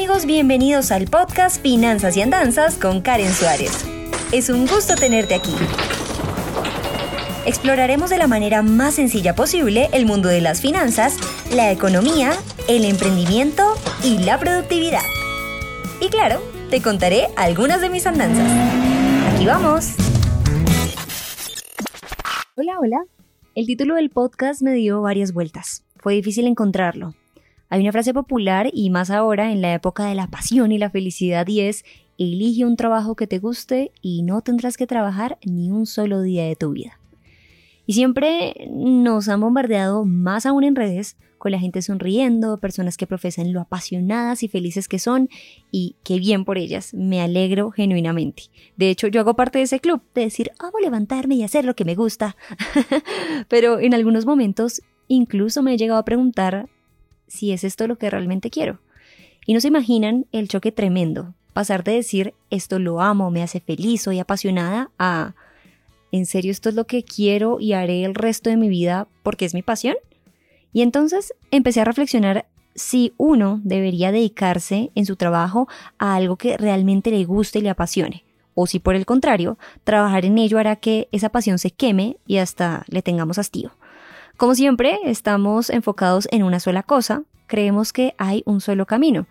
amigos, bienvenidos al podcast Finanzas y Andanzas con Karen Suárez. Es un gusto tenerte aquí. Exploraremos de la manera más sencilla posible el mundo de las finanzas, la economía, el emprendimiento y la productividad. Y claro, te contaré algunas de mis andanzas. Aquí vamos. Hola, hola. El título del podcast me dio varias vueltas. Fue difícil encontrarlo. Hay una frase popular y más ahora en la época de la pasión y la felicidad y es, elige un trabajo que te guste y no tendrás que trabajar ni un solo día de tu vida. Y siempre nos han bombardeado, más aún en redes, con la gente sonriendo, personas que profesan lo apasionadas y felices que son, y qué bien por ellas, me alegro genuinamente. De hecho, yo hago parte de ese club, de decir, amo levantarme y hacer lo que me gusta. Pero en algunos momentos incluso me he llegado a preguntar si es esto lo que realmente quiero. Y no se imaginan el choque tremendo, pasar de decir esto lo amo, me hace feliz, soy apasionada, a en serio esto es lo que quiero y haré el resto de mi vida porque es mi pasión. Y entonces empecé a reflexionar si uno debería dedicarse en su trabajo a algo que realmente le guste y le apasione, o si por el contrario, trabajar en ello hará que esa pasión se queme y hasta le tengamos hastío. Como siempre, estamos enfocados en una sola cosa, creemos que hay un solo camino.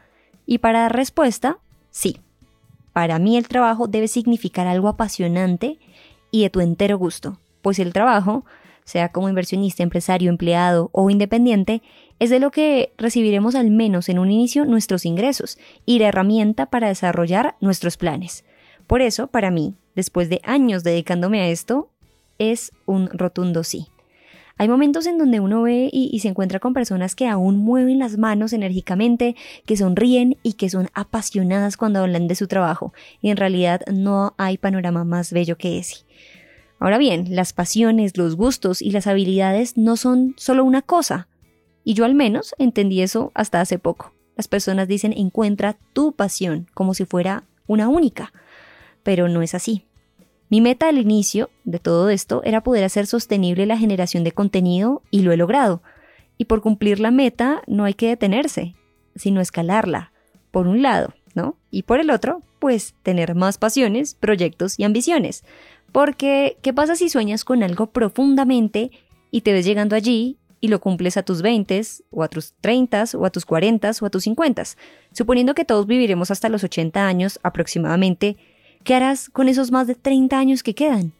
Y para dar respuesta, sí. Para mí el trabajo debe significar algo apasionante y de tu entero gusto, pues el trabajo, sea como inversionista, empresario, empleado o independiente, es de lo que recibiremos al menos en un inicio nuestros ingresos y la herramienta para desarrollar nuestros planes. Por eso, para mí, después de años dedicándome a esto, es un rotundo sí. Hay momentos en donde uno ve y, se encuentra con personas que aún mueven las manos enérgicamente, que sonríen y que son apasionadas cuando hablan de su trabajo, y en realidad no hay panorama más bello que ese. Ahora bien, las pasiones, los gustos y las habilidades no son solo una cosa, y yo al menos entendí eso hasta hace poco. Las personas dicen encuentra tu pasión como si fuera una única, pero no es así. Mi meta al inicio de todo esto era poder hacer sostenible la generación de contenido y lo he logrado. Y por cumplir la meta no hay que detenerse, sino escalarla, por un lado, ¿no? Y por el otro, pues tener más pasiones, proyectos y ambiciones. Porque, ¿qué pasa si sueñas con algo profundamente y te ves llegando allí y lo cumples a tus 20 o a tus 30 o a tus 40 o a tus 50? Suponiendo que todos viviremos hasta los 80 años aproximadamente, ¿Qué harás con esos más de 30 años que quedan?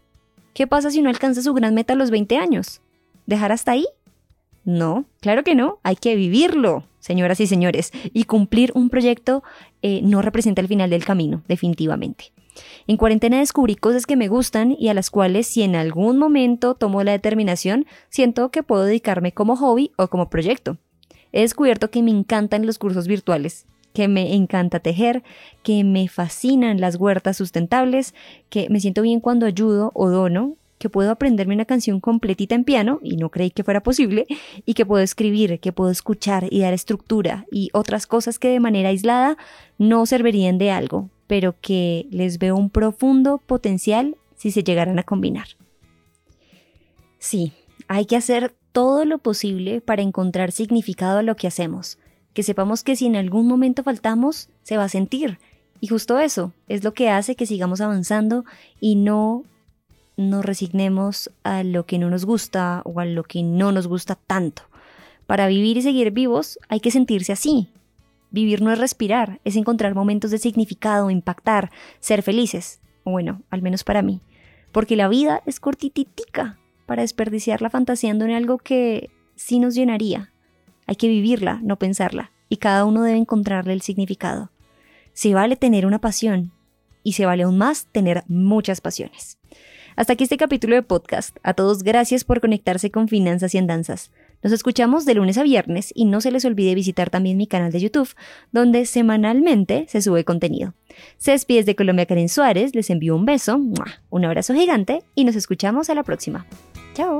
¿Qué pasa si no alcanza su gran meta a los 20 años? ¿Dejar hasta ahí? No, claro que no, hay que vivirlo, señoras y señores, y cumplir un proyecto eh, no representa el final del camino, definitivamente. En cuarentena descubrí cosas que me gustan y a las cuales si en algún momento tomo la determinación, siento que puedo dedicarme como hobby o como proyecto. He descubierto que me encantan los cursos virtuales que me encanta tejer, que me fascinan las huertas sustentables, que me siento bien cuando ayudo o dono, que puedo aprenderme una canción completita en piano, y no creí que fuera posible, y que puedo escribir, que puedo escuchar y dar estructura, y otras cosas que de manera aislada no servirían de algo, pero que les veo un profundo potencial si se llegaran a combinar. Sí, hay que hacer todo lo posible para encontrar significado a lo que hacemos, que sepamos que si en algún momento faltamos, se va a sentir. Y justo eso es lo que hace que sigamos avanzando y no nos resignemos a lo que no nos gusta o a lo que no nos gusta tanto. Para vivir y seguir vivos hay que sentirse así. Vivir no es respirar, es encontrar momentos de significado, impactar, ser felices. Bueno, al menos para mí. Porque la vida es cortititica para desperdiciarla fantaseando en algo que sí nos llenaría, hay que vivirla, no pensarla, y cada uno debe encontrarle el significado. Se vale tener una pasión, y se vale aún más tener muchas pasiones. Hasta aquí este capítulo de podcast. A todos gracias por conectarse con Finanzas y Andanzas. Nos escuchamos de lunes a viernes y no se les olvide visitar también mi canal de YouTube, donde semanalmente se sube contenido. Se despide de Colombia Karen Suárez, les envío un beso, un abrazo gigante y nos escuchamos a la próxima. Chao.